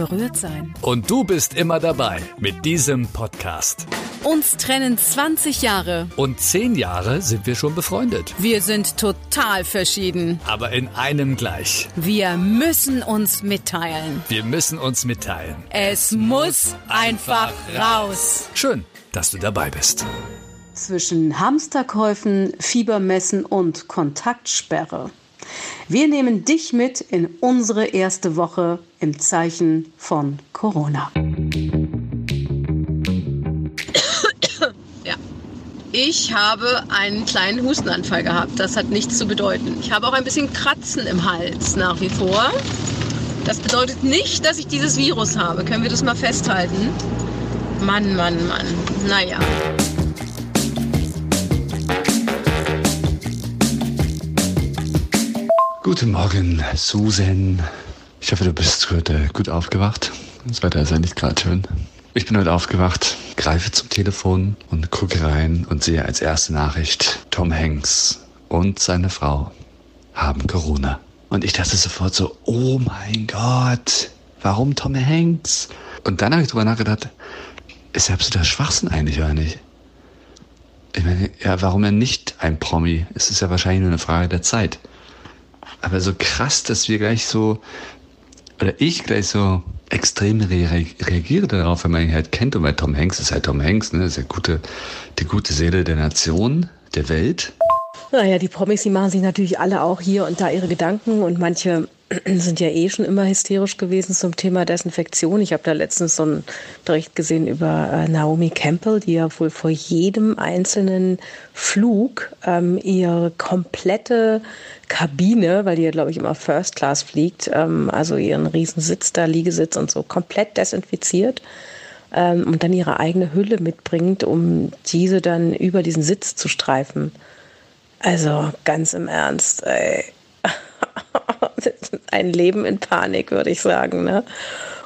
berührt sein. Und du bist immer dabei mit diesem Podcast. Uns trennen 20 Jahre. Und 10 Jahre sind wir schon befreundet. Wir sind total verschieden. Aber in einem gleich. Wir müssen uns mitteilen. Wir müssen uns mitteilen. Es muss einfach raus. Schön, dass du dabei bist. Zwischen Hamsterkäufen, Fiebermessen und Kontaktsperre. Wir nehmen dich mit in unsere erste Woche im Zeichen von Corona. Ja. Ich habe einen kleinen Hustenanfall gehabt. Das hat nichts zu bedeuten. Ich habe auch ein bisschen Kratzen im Hals nach wie vor. Das bedeutet nicht, dass ich dieses Virus habe. Können wir das mal festhalten? Mann, Mann, Mann. Naja. Guten Morgen, Susan. Ich hoffe, du bist heute gut aufgewacht. Das Wetter ist ja nicht gerade schön. Ich bin heute aufgewacht, greife zum Telefon und gucke rein und sehe als erste Nachricht, Tom Hanks und seine Frau haben Corona. Und ich dachte sofort so, oh mein Gott, warum Tom Hanks? Und dann habe ich drüber nachgedacht, ist ja absoluter Schwachsinn eigentlich, oder nicht? Ich meine, ja, warum er nicht ein Promi? Es ist ja wahrscheinlich nur eine Frage der Zeit. Aber so krass, dass wir gleich so, oder ich gleich so extrem re reagiere darauf, wenn man ihn halt kennt. Und bei Tom Hanks ist halt Tom Hanks, ne? Das ist ja gute, die gute Seele der Nation, der Welt. Naja, die Promis, die machen sich natürlich alle auch hier und da ihre Gedanken und manche sind ja eh schon immer hysterisch gewesen zum Thema Desinfektion. Ich habe da letztens so einen Bericht gesehen über äh, Naomi Campbell, die ja wohl vor jedem einzelnen Flug ähm, ihre komplette Kabine, weil die ja, glaube ich, immer First Class fliegt, ähm, also ihren Riesensitz da, Liegesitz und so, komplett desinfiziert ähm, und dann ihre eigene Hülle mitbringt, um diese dann über diesen Sitz zu streifen. Also ganz im Ernst, ey. ein Leben in Panik, würde ich sagen. Ne?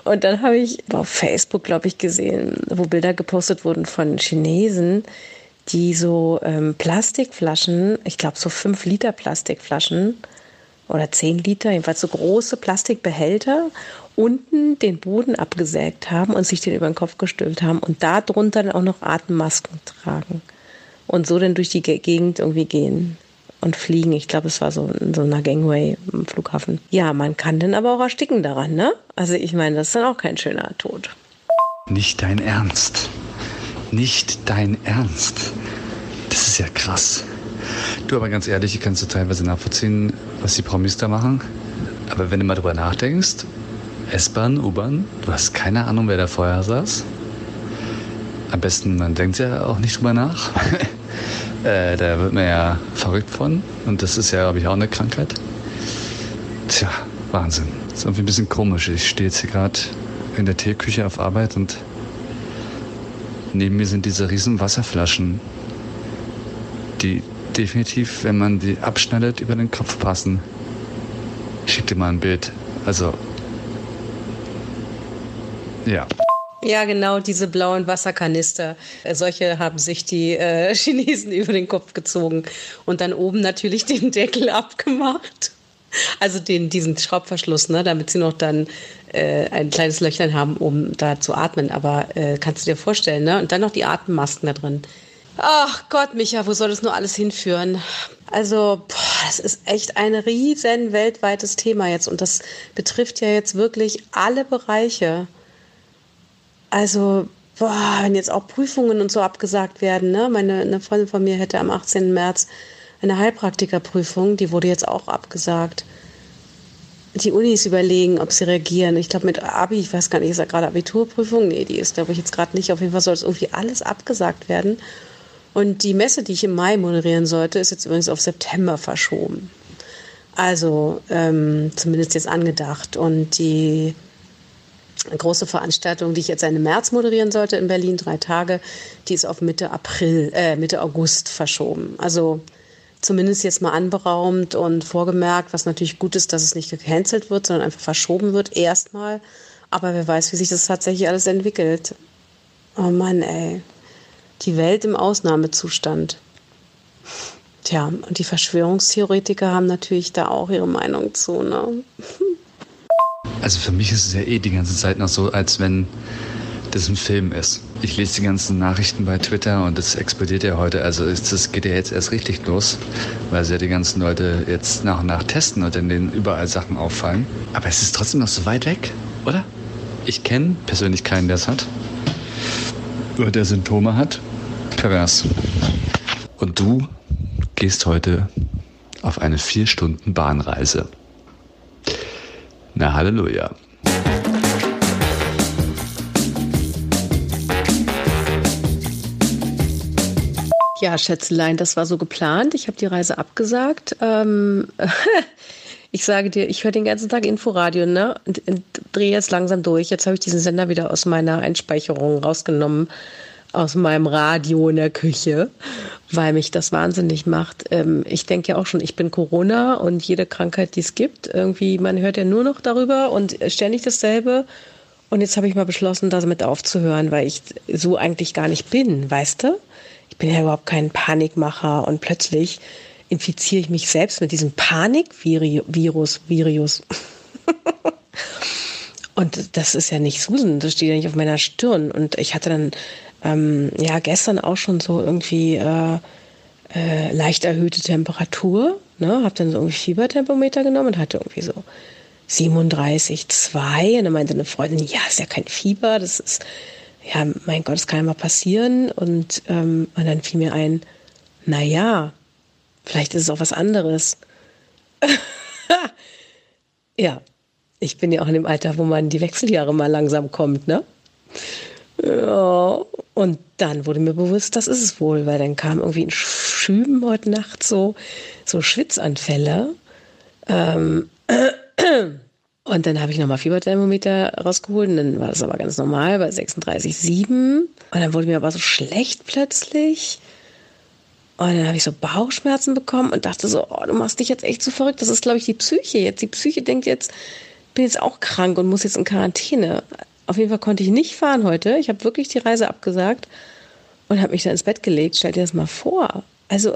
Und dann habe ich auf Facebook, glaube ich, gesehen, wo Bilder gepostet wurden von Chinesen, die so ähm, Plastikflaschen, ich glaube so 5 Liter Plastikflaschen oder 10 Liter, jedenfalls so große Plastikbehälter, unten den Boden abgesägt haben und sich den über den Kopf gestülpt haben und darunter dann auch noch Atemmasken tragen und so dann durch die Gegend irgendwie gehen und fliegen. Ich glaube, es war so in so einer Gangway im Flughafen. Ja, man kann dann aber auch ersticken daran, ne? Also ich meine, das ist dann auch kein schöner Tod. Nicht dein Ernst. Nicht dein Ernst. Das ist ja krass. Du, aber ganz ehrlich, ich kann es teilweise nachvollziehen, was die Promis da machen. Aber wenn du mal drüber nachdenkst, S-Bahn, U-Bahn, du hast keine Ahnung, wer da vorher saß. Am besten, man denkt ja auch nicht drüber nach. äh, da wird man ja verrückt von. Und das ist ja, glaube ich, auch eine Krankheit. Tja, Wahnsinn. Ist irgendwie ein bisschen komisch. Ich stehe jetzt hier gerade in der Teeküche auf Arbeit und neben mir sind diese riesen Wasserflaschen, die definitiv, wenn man die abschneidet, über den Kopf passen. Ich schick dir mal ein Bild. Also, ja. Ja, genau, diese blauen Wasserkanister. Äh, solche haben sich die äh, Chinesen über den Kopf gezogen und dann oben natürlich den Deckel abgemacht. Also den, diesen Schraubverschluss, ne, damit sie noch dann äh, ein kleines Löchlein haben, um da zu atmen. Aber äh, kannst du dir vorstellen, ne? Und dann noch die Atemmasken da drin. Ach Gott, Micha, wo soll das nur alles hinführen? Also, boah, das ist echt ein riesen weltweites Thema jetzt und das betrifft ja jetzt wirklich alle Bereiche. Also, boah, wenn jetzt auch Prüfungen und so abgesagt werden, ne? Meine eine Freundin von mir hätte am 18. März eine Heilpraktikerprüfung, die wurde jetzt auch abgesagt. Die Unis überlegen, ob sie reagieren. Ich glaube, mit Abi, ich weiß gar nicht, ist da gerade Abiturprüfung? Nee, die ist, glaube ich, jetzt gerade nicht. Auf jeden Fall soll es irgendwie alles abgesagt werden. Und die Messe, die ich im Mai moderieren sollte, ist jetzt übrigens auf September verschoben. Also ähm, zumindest jetzt angedacht. Und die große Veranstaltung, die ich jetzt Ende März moderieren sollte in Berlin, drei Tage, die ist auf Mitte April, äh, Mitte August verschoben. Also zumindest jetzt mal anberaumt und vorgemerkt, was natürlich gut ist, dass es nicht gecancelt wird, sondern einfach verschoben wird erstmal. Aber wer weiß, wie sich das tatsächlich alles entwickelt. Oh Mann, ey. Die Welt im Ausnahmezustand. Tja, und die Verschwörungstheoretiker haben natürlich da auch ihre Meinung zu, ne? Also für mich ist es ja eh die ganze Zeit noch so, als wenn das ein Film ist. Ich lese die ganzen Nachrichten bei Twitter und das explodiert ja heute. Also das geht ja jetzt erst richtig los, weil ja die ganzen Leute jetzt nach und nach testen und in denen überall Sachen auffallen. Aber es ist trotzdem noch so weit weg, oder? Ich kenne persönlich keinen, der es hat. Oder der Symptome hat. Pervers. Und du gehst heute auf eine vier Stunden Bahnreise. Na Halleluja. Ja, Schätzelein, das war so geplant. Ich habe die Reise abgesagt. Ähm, ich sage dir, ich höre den ganzen Tag Inforadio, ne? Und, und drehe jetzt langsam durch. Jetzt habe ich diesen Sender wieder aus meiner Einspeicherung rausgenommen, aus meinem Radio in der Küche, weil mich das wahnsinnig macht. Ähm, ich denke ja auch schon, ich bin Corona und jede Krankheit, die es gibt, irgendwie, man hört ja nur noch darüber und ständig dasselbe. Und jetzt habe ich mal beschlossen, damit aufzuhören, weil ich so eigentlich gar nicht bin, weißt du? ich bin ja überhaupt kein Panikmacher und plötzlich infiziere ich mich selbst mit diesem Panikvirus, Virus. und das ist ja nicht Susan, das steht ja nicht auf meiner Stirn. Und ich hatte dann ähm, ja gestern auch schon so irgendwie äh, äh, leicht erhöhte Temperatur. Ne? Habe dann so irgendwie Fieberthermometer genommen und hatte irgendwie so 37,2. Und dann meinte eine Freundin, ja, ist ja kein Fieber, das ist ja, mein Gott, das kann ja mal passieren. Und, ähm, und dann fiel mir ein, na ja, vielleicht ist es auch was anderes. ja, ich bin ja auch in dem Alter, wo man die Wechseljahre mal langsam kommt, ne? Ja, und dann wurde mir bewusst, das ist es wohl, weil dann kam irgendwie in Schüben heute Nacht so, so Schwitzanfälle. Ähm, Und dann habe ich nochmal Fieberthermometer rausgeholt und dann war das aber ganz normal bei 36,7. Und dann wurde mir aber so schlecht plötzlich. Und dann habe ich so Bauchschmerzen bekommen und dachte so, oh, du machst dich jetzt echt so verrückt. Das ist, glaube ich, die Psyche jetzt. Die Psyche denkt jetzt, bin jetzt auch krank und muss jetzt in Quarantäne. Auf jeden Fall konnte ich nicht fahren heute. Ich habe wirklich die Reise abgesagt und habe mich dann ins Bett gelegt. Stell dir das mal vor. Also,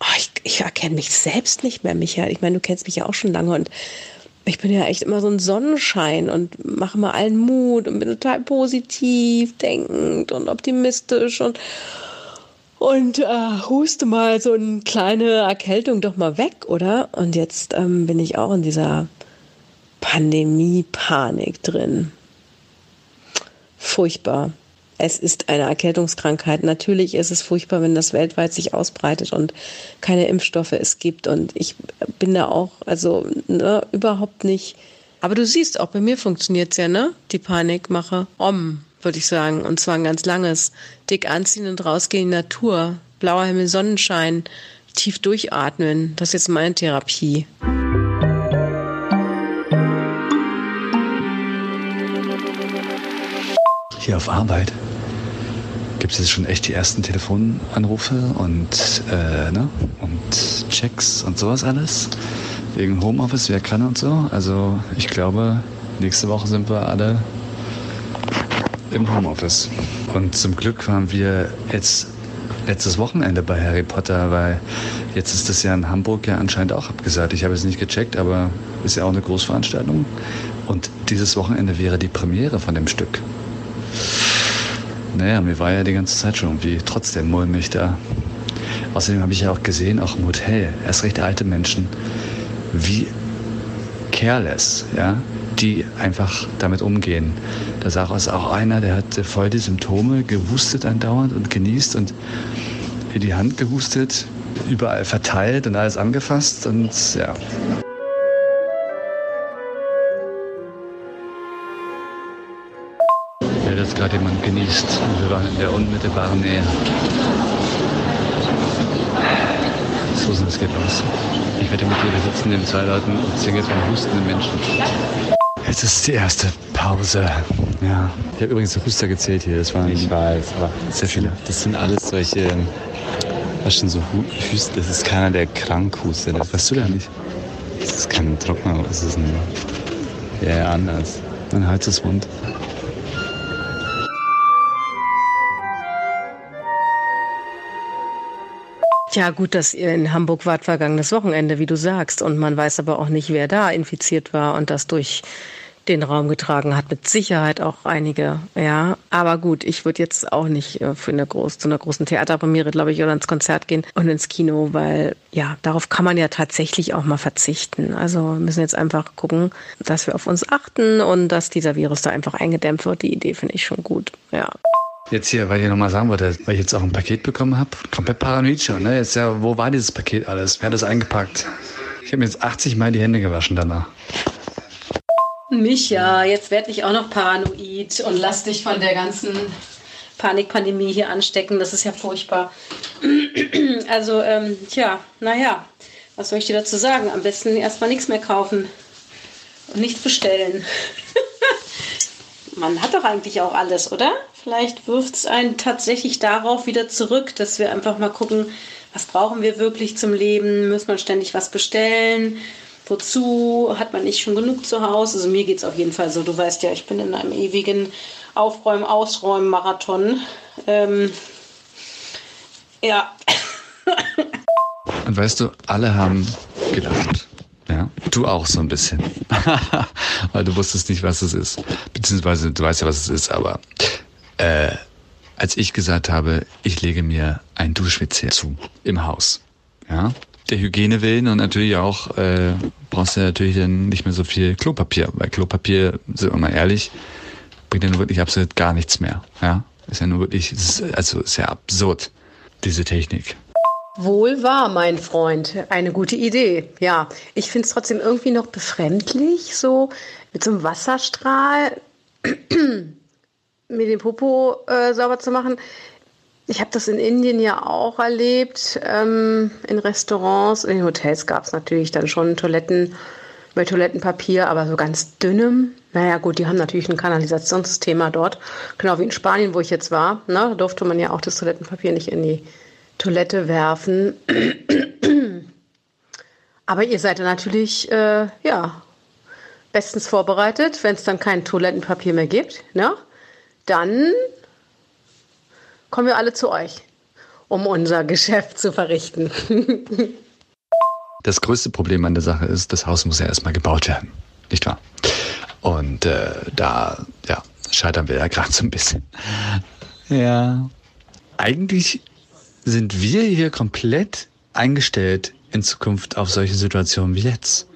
oh, ich, ich erkenne mich selbst nicht mehr, Michael. Ich meine, du kennst mich ja auch schon lange und ich bin ja echt immer so ein Sonnenschein und mache mal allen Mut und bin total positiv denkend und optimistisch und und äh, huste mal so eine kleine Erkältung doch mal weg, oder? Und jetzt ähm, bin ich auch in dieser Pandemie-Panik drin. Furchtbar es ist eine Erkältungskrankheit. Natürlich ist es furchtbar, wenn das weltweit sich ausbreitet und keine Impfstoffe es gibt. Und ich bin da auch, also ne, überhaupt nicht. Aber du siehst, auch bei mir funktioniert es ja, ne? Die Panikmache. Om, würde ich sagen. Und zwar ein ganz langes. Dick anziehen und rausgehen in die Natur. Blauer Himmel, Sonnenschein. Tief durchatmen. Das ist jetzt meine Therapie. Hier auf Arbeit gibt es jetzt schon echt die ersten Telefonanrufe und, äh, ne? und Checks und sowas alles. Wegen Homeoffice, wer kann und so. Also ich glaube, nächste Woche sind wir alle im Homeoffice. Und zum Glück waren wir jetzt letztes Wochenende bei Harry Potter, weil jetzt ist das ja in Hamburg ja anscheinend auch abgesagt. Ich habe es nicht gecheckt, aber ist ja auch eine Großveranstaltung. Und dieses Wochenende wäre die Premiere von dem Stück. Naja, mir war ja die ganze Zeit schon irgendwie trotzdem mulmig da. Außerdem habe ich ja auch gesehen, auch im Hotel, erst recht alte Menschen, wie careless, ja, die einfach damit umgehen. Da sah es auch einer, der hatte voll die Symptome, gehustet andauernd und genießt und in die Hand gehustet, überall verteilt und alles angefasst und ja, waren in der unmittelbaren Nähe. Susan, es geht los. Ich wette mit dir, wir sitzen neben zwei Leuten und singen von hustenden Menschen. Jetzt ist die erste Pause. Ja. Ich habe übrigens Huster gezählt hier. Das waren ich weiß, aber sehr viele. Das sind alles solche, was schon so Husten. Das ist keiner, der krank hustet. Was weißt du da nicht? Das ist kein Trockner, das ist ein ja, anders. Mein Hals Ja, gut, dass ihr in Hamburg wart vergangenes Wochenende, wie du sagst. Und man weiß aber auch nicht, wer da infiziert war und das durch den Raum getragen hat. Mit Sicherheit auch einige, ja. Aber gut, ich würde jetzt auch nicht äh, für eine groß, zu einer großen Theaterpremiere, glaube ich, oder ins Konzert gehen und ins Kino, weil ja, darauf kann man ja tatsächlich auch mal verzichten. Also wir müssen jetzt einfach gucken, dass wir auf uns achten und dass dieser Virus da einfach eingedämmt wird. Die Idee finde ich schon gut, ja. Jetzt hier, weil ich nochmal sagen wollte, weil ich jetzt auch ein Paket bekommen habe. Komplett paranoid schon, ne? Jetzt ja, wo war dieses Paket alles? Wer hat das eingepackt? Ich habe mir jetzt 80 Mal die Hände gewaschen danach. Micha, jetzt werd ich auch noch paranoid und lass dich von der ganzen Panikpandemie hier anstecken. Das ist ja furchtbar. Also, ähm, tja, naja, was soll ich dir dazu sagen? Am besten erstmal nichts mehr kaufen und nichts bestellen. Man hat doch eigentlich auch alles, oder? Vielleicht wirft es einen tatsächlich darauf wieder zurück, dass wir einfach mal gucken, was brauchen wir wirklich zum Leben? Muss man ständig was bestellen? Wozu? Hat man nicht schon genug zu Hause? Also mir geht es auf jeden Fall so. Du weißt ja, ich bin in einem ewigen Aufräumen, Ausräumen, Marathon. Ähm, ja. Und weißt du, alle haben gedacht. Du auch so ein bisschen. Weil du wusstest nicht, was es ist. Beziehungsweise du weißt ja, was es ist, aber äh, als ich gesagt habe, ich lege mir ein Duschwitz zu im Haus. Ja, der Hygiene willen und natürlich auch äh, brauchst du natürlich dann nicht mehr so viel Klopapier, weil Klopapier, sind wir mal ehrlich, bringt ja nur wirklich absolut gar nichts mehr. Ja, ist ja nur wirklich, ist, also ist ja absurd diese Technik. Wohl wahr, mein Freund. Eine gute Idee. Ja, ich finde es trotzdem irgendwie noch befremdlich, so mit so einem Wasserstrahl mir den Popo äh, sauber zu machen. Ich habe das in Indien ja auch erlebt, ähm, in Restaurants. In Hotels gab es natürlich dann schon Toiletten mit Toilettenpapier, aber so ganz dünnem. Naja, gut, die haben natürlich ein Kanalisationssystem dort. Genau wie in Spanien, wo ich jetzt war. Ne, da durfte man ja auch das Toilettenpapier nicht in die Toilette werfen. Aber ihr seid ja natürlich, äh, ja, bestens vorbereitet, wenn es dann kein Toilettenpapier mehr gibt. Ne? Dann kommen wir alle zu euch, um unser Geschäft zu verrichten. das größte Problem an der Sache ist, das Haus muss ja erstmal gebaut werden, nicht wahr? Und äh, da, ja, scheitern wir ja gerade so ein bisschen. Ja. Eigentlich sind wir hier komplett eingestellt in Zukunft auf solche Situationen wie jetzt.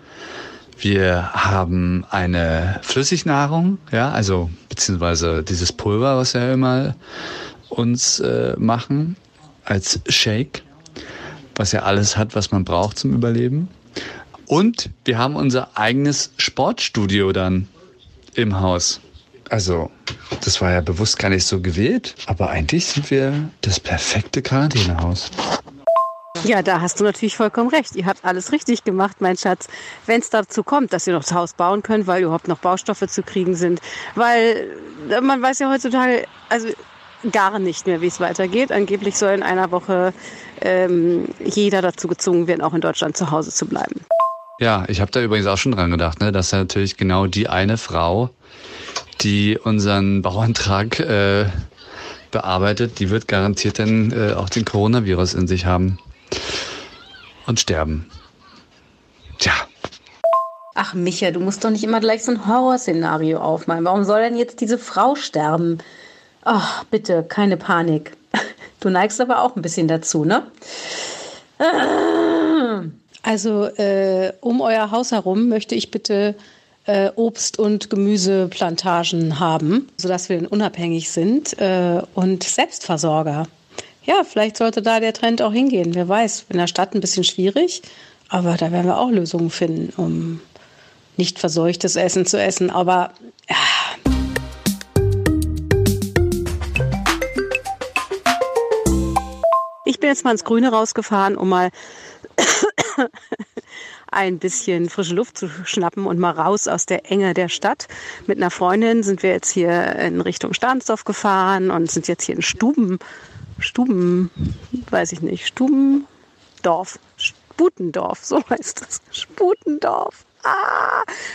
Wir haben eine Flüssignahrung, ja, also beziehungsweise dieses Pulver, was wir immer uns äh, machen als Shake, was ja alles hat, was man braucht zum Überleben. Und wir haben unser eigenes Sportstudio dann im Haus. Also, das war ja bewusst gar nicht so gewählt, aber eigentlich sind wir das perfekte Quarantänehaus. Ja, da hast du natürlich vollkommen recht. Ihr habt alles richtig gemacht, mein Schatz. Wenn es dazu kommt, dass ihr noch das Haus bauen könnt, weil überhaupt noch Baustoffe zu kriegen sind, weil äh, man weiß ja heutzutage, also gar nicht mehr, wie es weitergeht. Angeblich soll in einer Woche ähm, jeder dazu gezwungen werden, auch in Deutschland zu Hause zu bleiben. Ja, ich habe da übrigens auch schon dran gedacht, ne, dass natürlich genau die eine Frau, die unseren Bauantrag äh, bearbeitet, die wird garantiert dann äh, auch den Coronavirus in sich haben und sterben. Tja. Ach Micha, du musst doch nicht immer gleich so ein Horrorszenario aufmalen. Warum soll denn jetzt diese Frau sterben? Ach, bitte, keine Panik. Du neigst aber auch ein bisschen dazu, ne? Also äh, um euer Haus herum möchte ich bitte äh, Obst- und Gemüseplantagen haben, sodass wir unabhängig sind äh, und Selbstversorger. Ja, vielleicht sollte da der Trend auch hingehen. Wer weiß, in der Stadt ein bisschen schwierig, aber da werden wir auch Lösungen finden, um nicht verseuchtes Essen zu essen. Aber ja. Ich bin jetzt mal ins Grüne rausgefahren, um mal ein bisschen frische Luft zu schnappen und mal raus aus der Enge der Stadt. Mit einer Freundin sind wir jetzt hier in Richtung Stahnsdorf gefahren und sind jetzt hier in Stuben, Stuben, weiß ich nicht, Stubendorf, Sputendorf, so heißt das, Sputendorf.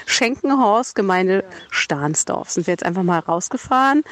Schenkenhorst, Gemeinde Stahnsdorf. Sind wir jetzt einfach mal rausgefahren,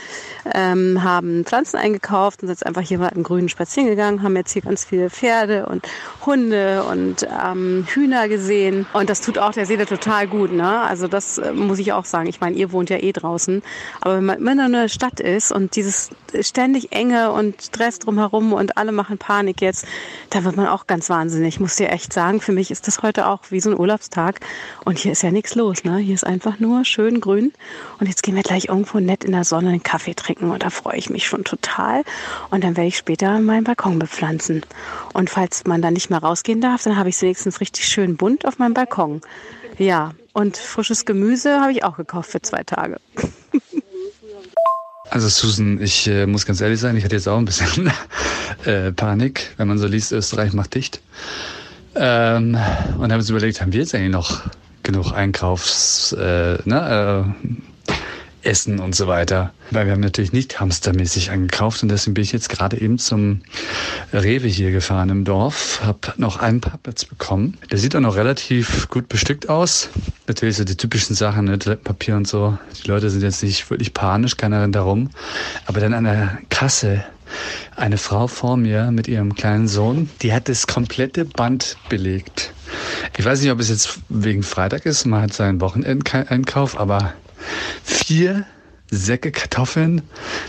ähm, haben Pflanzen eingekauft und sind jetzt einfach hier mal im Grünen spazieren gegangen, haben jetzt hier ganz viele Pferde und Hunde und ähm, Hühner gesehen. Und das tut auch der Seele total gut. Ne? Also das äh, muss ich auch sagen. Ich meine, ihr wohnt ja eh draußen. Aber wenn man immer in einer Stadt ist und dieses ständig Enge und Stress drumherum und alle machen Panik jetzt, da wird man auch ganz wahnsinnig. Ich muss dir echt sagen, für mich ist das heute auch wie so ein Urlaubstag. Und hier ist ja nichts los. Ne? Hier ist einfach nur schön grün. Und jetzt gehen wir gleich irgendwo nett in der Sonne einen Kaffee trinken. Und da freue ich mich schon total. Und dann werde ich später meinen Balkon bepflanzen. Und falls man da nicht mehr rausgehen darf, dann habe ich es wenigstens richtig schön bunt auf meinem Balkon. Ja, und frisches Gemüse habe ich auch gekauft für zwei Tage. Also Susan, ich äh, muss ganz ehrlich sein, ich hatte jetzt auch ein bisschen äh, Panik, wenn man so liest, Österreich macht dicht. Ähm, und haben uns überlegt, haben wir jetzt eigentlich noch genug Einkaufs, äh, ne, äh, Essen und so weiter. Weil wir haben natürlich nicht hamstermäßig angekauft und deswegen bin ich jetzt gerade eben zum Rewe hier gefahren im Dorf, habe noch einen Parkplatz bekommen. Der sieht auch noch relativ gut bestückt aus. Natürlich so die typischen Sachen, ne, Toilettenpapier und so. Die Leute sind jetzt nicht wirklich panisch, keiner rennt da rum. Aber dann an der Kasse eine Frau vor mir mit ihrem kleinen Sohn, die hat das komplette Band belegt. Ich weiß nicht, ob es jetzt wegen Freitag ist, man hat seinen Wochenendeinkauf, aber vier Säcke Kartoffeln,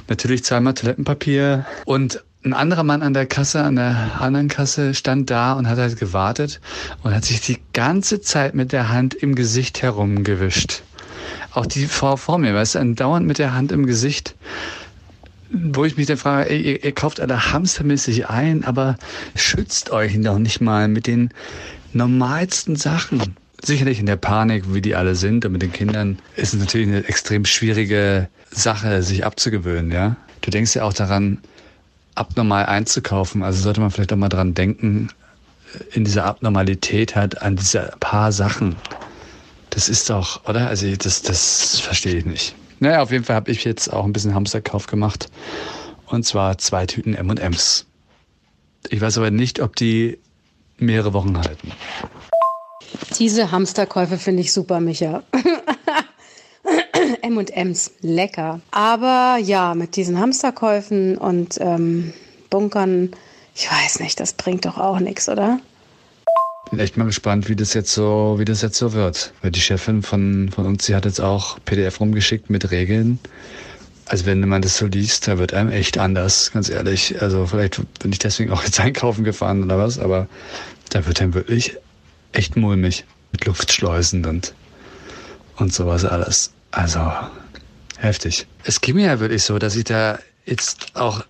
natürlich zweimal Toilettenpapier und ein anderer Mann an der Kasse, an der anderen Kasse, stand da und hat halt gewartet und hat sich die ganze Zeit mit der Hand im Gesicht herumgewischt. Auch die Frau vor mir, weißt du, dauernd mit der Hand im Gesicht wo ich mich dann frage, ey, ihr, ihr kauft alle hamstermäßig ein, aber schützt euch noch nicht mal mit den normalsten Sachen. Sicherlich in der Panik, wie die alle sind und mit den Kindern, ist es natürlich eine extrem schwierige Sache, sich abzugewöhnen, ja. Du denkst ja auch daran, abnormal einzukaufen. Also sollte man vielleicht auch mal dran denken, in dieser Abnormalität halt an diese paar Sachen. Das ist doch, oder? Also das, das verstehe ich nicht. Naja, auf jeden Fall habe ich jetzt auch ein bisschen Hamsterkauf gemacht. Und zwar zwei Tüten M&M's. Ich weiß aber nicht, ob die mehrere Wochen halten. Diese Hamsterkäufe finde ich super, Micha. M&M's, lecker. Aber ja, mit diesen Hamsterkäufen und ähm, Bunkern, ich weiß nicht, das bringt doch auch nichts, oder? Bin echt mal gespannt, wie das jetzt so, wie das jetzt so wird. Weil die Chefin von, von uns, sie hat jetzt auch PDF rumgeschickt mit Regeln. Also wenn man das so liest, da wird einem echt anders, ganz ehrlich. Also vielleicht bin ich deswegen auch jetzt einkaufen gefahren oder was, aber da wird einem wirklich echt mulmig mit Luftschleusen und, und sowas alles. Also heftig. Es ging mir ja wirklich so, dass ich da jetzt auch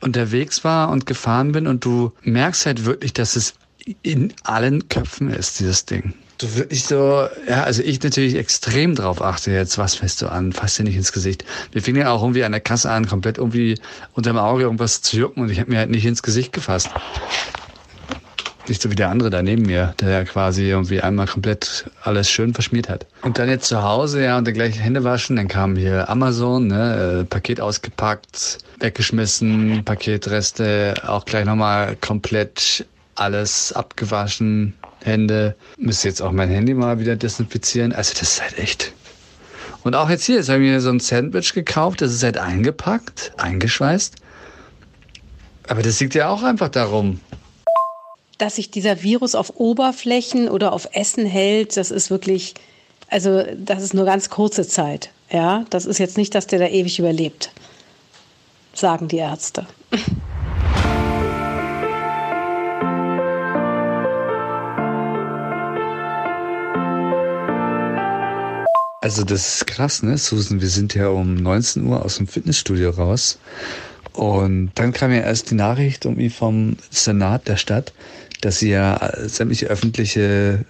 unterwegs war und gefahren bin und du merkst halt wirklich, dass es in allen Köpfen ist, dieses Ding. Du wirklich so, ja, also ich natürlich extrem drauf achte jetzt, was fährst du an, fass dir nicht ins Gesicht. Wir fingen ja auch irgendwie an der Kasse an, komplett irgendwie unterm Auge irgendwas zu jucken und ich habe mir halt nicht ins Gesicht gefasst. Nicht so wie der andere da neben mir, der ja quasi irgendwie einmal komplett alles schön verschmiert hat. Und dann jetzt zu Hause, ja, und dann gleich Hände waschen. Dann kam hier Amazon, ne, äh, Paket ausgepackt, weggeschmissen, Paketreste auch gleich nochmal komplett alles abgewaschen, Hände. Müsste jetzt auch mein Handy mal wieder desinfizieren. Also das ist halt echt. Und auch jetzt hier, jetzt habe ich mir so ein Sandwich gekauft, das ist halt eingepackt, eingeschweißt. Aber das liegt ja auch einfach darum, dass sich dieser Virus auf Oberflächen oder auf Essen hält, das ist wirklich, also das ist nur ganz kurze Zeit. Ja, das ist jetzt nicht, dass der da ewig überlebt, sagen die Ärzte. Also das ist krass, ne, Susan? Wir sind ja um 19 Uhr aus dem Fitnessstudio raus. Und dann kam ja erst die Nachricht irgendwie vom Senat der Stadt, dass sie ja sämtliche öffentliche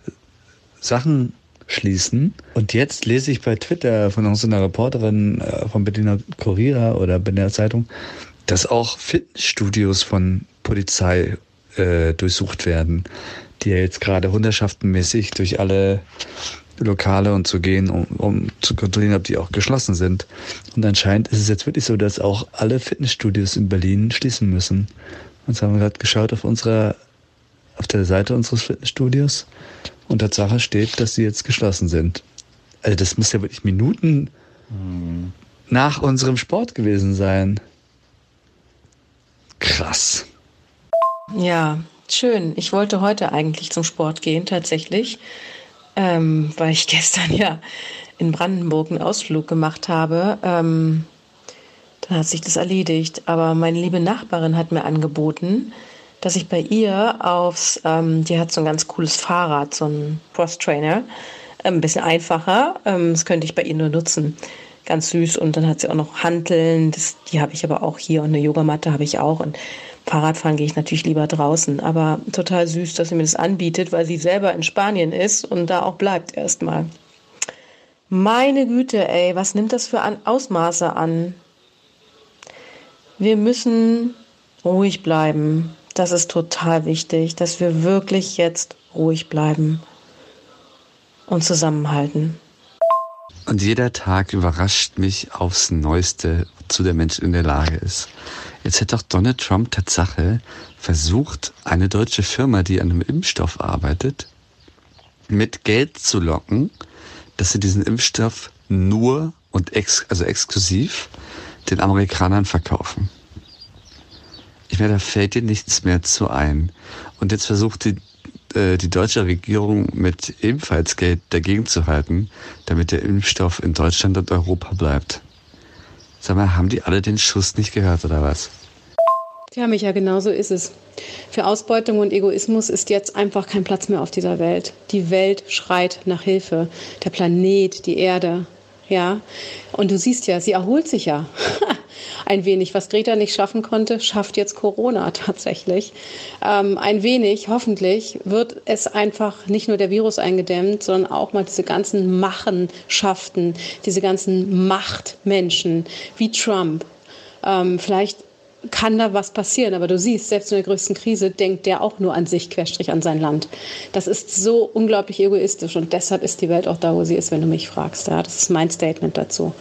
Sachen schließen. Und jetzt lese ich bei Twitter von unserer Reporterin äh, vom Berliner Kurier oder Berliner Zeitung, dass auch Fitnessstudios von Polizei äh, durchsucht werden, die ja jetzt gerade hundertschaftenmäßig durch alle Lokale und zu gehen, um, um zu kontrollieren, ob die auch geschlossen sind. Und anscheinend ist es jetzt wirklich so, dass auch alle Fitnessstudios in Berlin schließen müssen. Und jetzt haben wir gerade geschaut auf unserer, auf der Seite unseres Fitnessstudios. Und Tatsache steht, dass sie jetzt geschlossen sind. Also das muss ja wirklich Minuten nach unserem Sport gewesen sein. Krass. Ja, schön. Ich wollte heute eigentlich zum Sport gehen, tatsächlich, ähm, weil ich gestern ja in Brandenburg einen Ausflug gemacht habe. Ähm, dann hat sich das erledigt. Aber meine liebe Nachbarin hat mir angeboten, dass ich bei ihr aufs, ähm, die hat so ein ganz cooles Fahrrad, so ein Cross Trainer, ähm, ein bisschen einfacher. Ähm, das könnte ich bei ihr nur nutzen. Ganz süß. Und dann hat sie auch noch Hanteln, das, die habe ich aber auch hier und eine Yogamatte habe ich auch. Und Fahrradfahren gehe ich natürlich lieber draußen. Aber total süß, dass sie mir das anbietet, weil sie selber in Spanien ist und da auch bleibt erstmal. Meine Güte, ey, was nimmt das für Ausmaße an? Wir müssen ruhig bleiben. Das ist total wichtig, dass wir wirklich jetzt ruhig bleiben und zusammenhalten. Und jeder Tag überrascht mich aufs Neueste, wozu der Mensch in der Lage ist. Jetzt hat doch Donald Trump Tatsache versucht, eine deutsche Firma, die an einem Impfstoff arbeitet, mit Geld zu locken, dass sie diesen Impfstoff nur und ex also exklusiv den Amerikanern verkaufen. Ich meine, da fällt dir nichts mehr zu ein. Und jetzt versucht die, äh, die deutsche Regierung mit ebenfalls Geld dagegen zu halten, damit der Impfstoff in Deutschland und Europa bleibt. Sag mal, haben die alle den Schuss nicht gehört oder was? Ja, Micha, genau so ist es. Für Ausbeutung und Egoismus ist jetzt einfach kein Platz mehr auf dieser Welt. Die Welt schreit nach Hilfe. Der Planet, die Erde, ja. Und du siehst ja, sie erholt sich ja. ein wenig. Was Greta nicht schaffen konnte, schafft jetzt Corona tatsächlich. Ähm, ein wenig, hoffentlich, wird es einfach nicht nur der Virus eingedämmt, sondern auch mal diese ganzen Machenschaften, diese ganzen Machtmenschen wie Trump. Ähm, vielleicht kann da was passieren. Aber du siehst, selbst in der größten Krise denkt der auch nur an sich, Querstrich an sein Land. Das ist so unglaublich egoistisch und deshalb ist die Welt auch da, wo sie ist, wenn du mich fragst. Ja, das ist mein Statement dazu.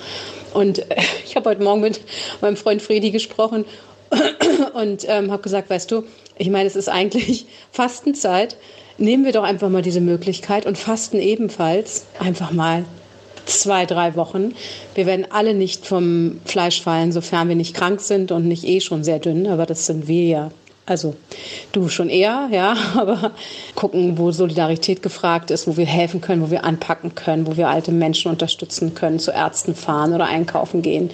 Und äh, ich habe heute Morgen mit meinem Freund Fredi gesprochen und ähm, habe gesagt, weißt du, ich meine, es ist eigentlich Fastenzeit. Nehmen wir doch einfach mal diese Möglichkeit und fasten ebenfalls einfach mal zwei, drei Wochen. Wir werden alle nicht vom Fleisch fallen, sofern wir nicht krank sind und nicht eh schon sehr dünn, aber das sind wir ja. Also du schon eher, ja, aber gucken, wo Solidarität gefragt ist, wo wir helfen können, wo wir anpacken können, wo wir alte Menschen unterstützen können, zu Ärzten fahren oder einkaufen gehen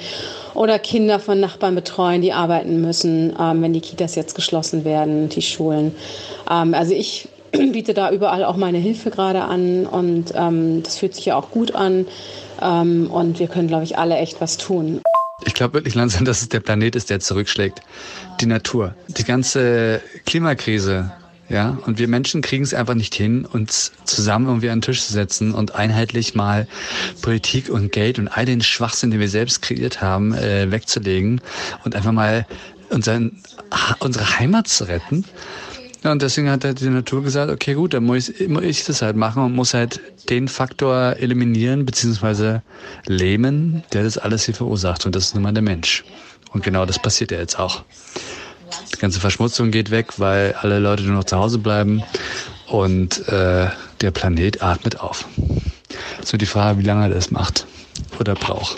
oder Kinder von Nachbarn betreuen, die arbeiten müssen, ähm, wenn die Kitas jetzt geschlossen werden, die Schulen. Ähm, also ich biete da überall auch meine Hilfe gerade an und ähm, das fühlt sich ja auch gut an ähm, und wir können, glaube ich, alle echt was tun. Ich glaube wirklich langsam, dass es der Planet ist, der zurückschlägt. Die Natur. Die ganze Klimakrise. Ja, und wir Menschen kriegen es einfach nicht hin, uns zusammen irgendwie an den Tisch zu setzen und einheitlich mal Politik und Geld und all den Schwachsinn, den wir selbst kreiert haben, äh, wegzulegen und einfach mal unseren, unsere Heimat zu retten. Ja, und deswegen hat halt die Natur gesagt, okay, gut, dann muss ich, muss ich das halt machen und muss halt den Faktor eliminieren beziehungsweise lähmen, der das alles hier verursacht. Und das ist nun mal der Mensch. Und genau das passiert ja jetzt auch. Die ganze Verschmutzung geht weg, weil alle Leute nur noch zu Hause bleiben und äh, der Planet atmet auf. So die Frage, wie lange er das macht oder braucht.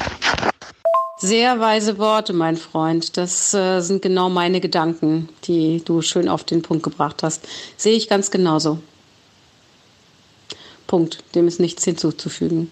Sehr weise Worte, mein Freund. Das äh, sind genau meine Gedanken, die du schön auf den Punkt gebracht hast. Sehe ich ganz genauso. Punkt. Dem ist nichts hinzuzufügen.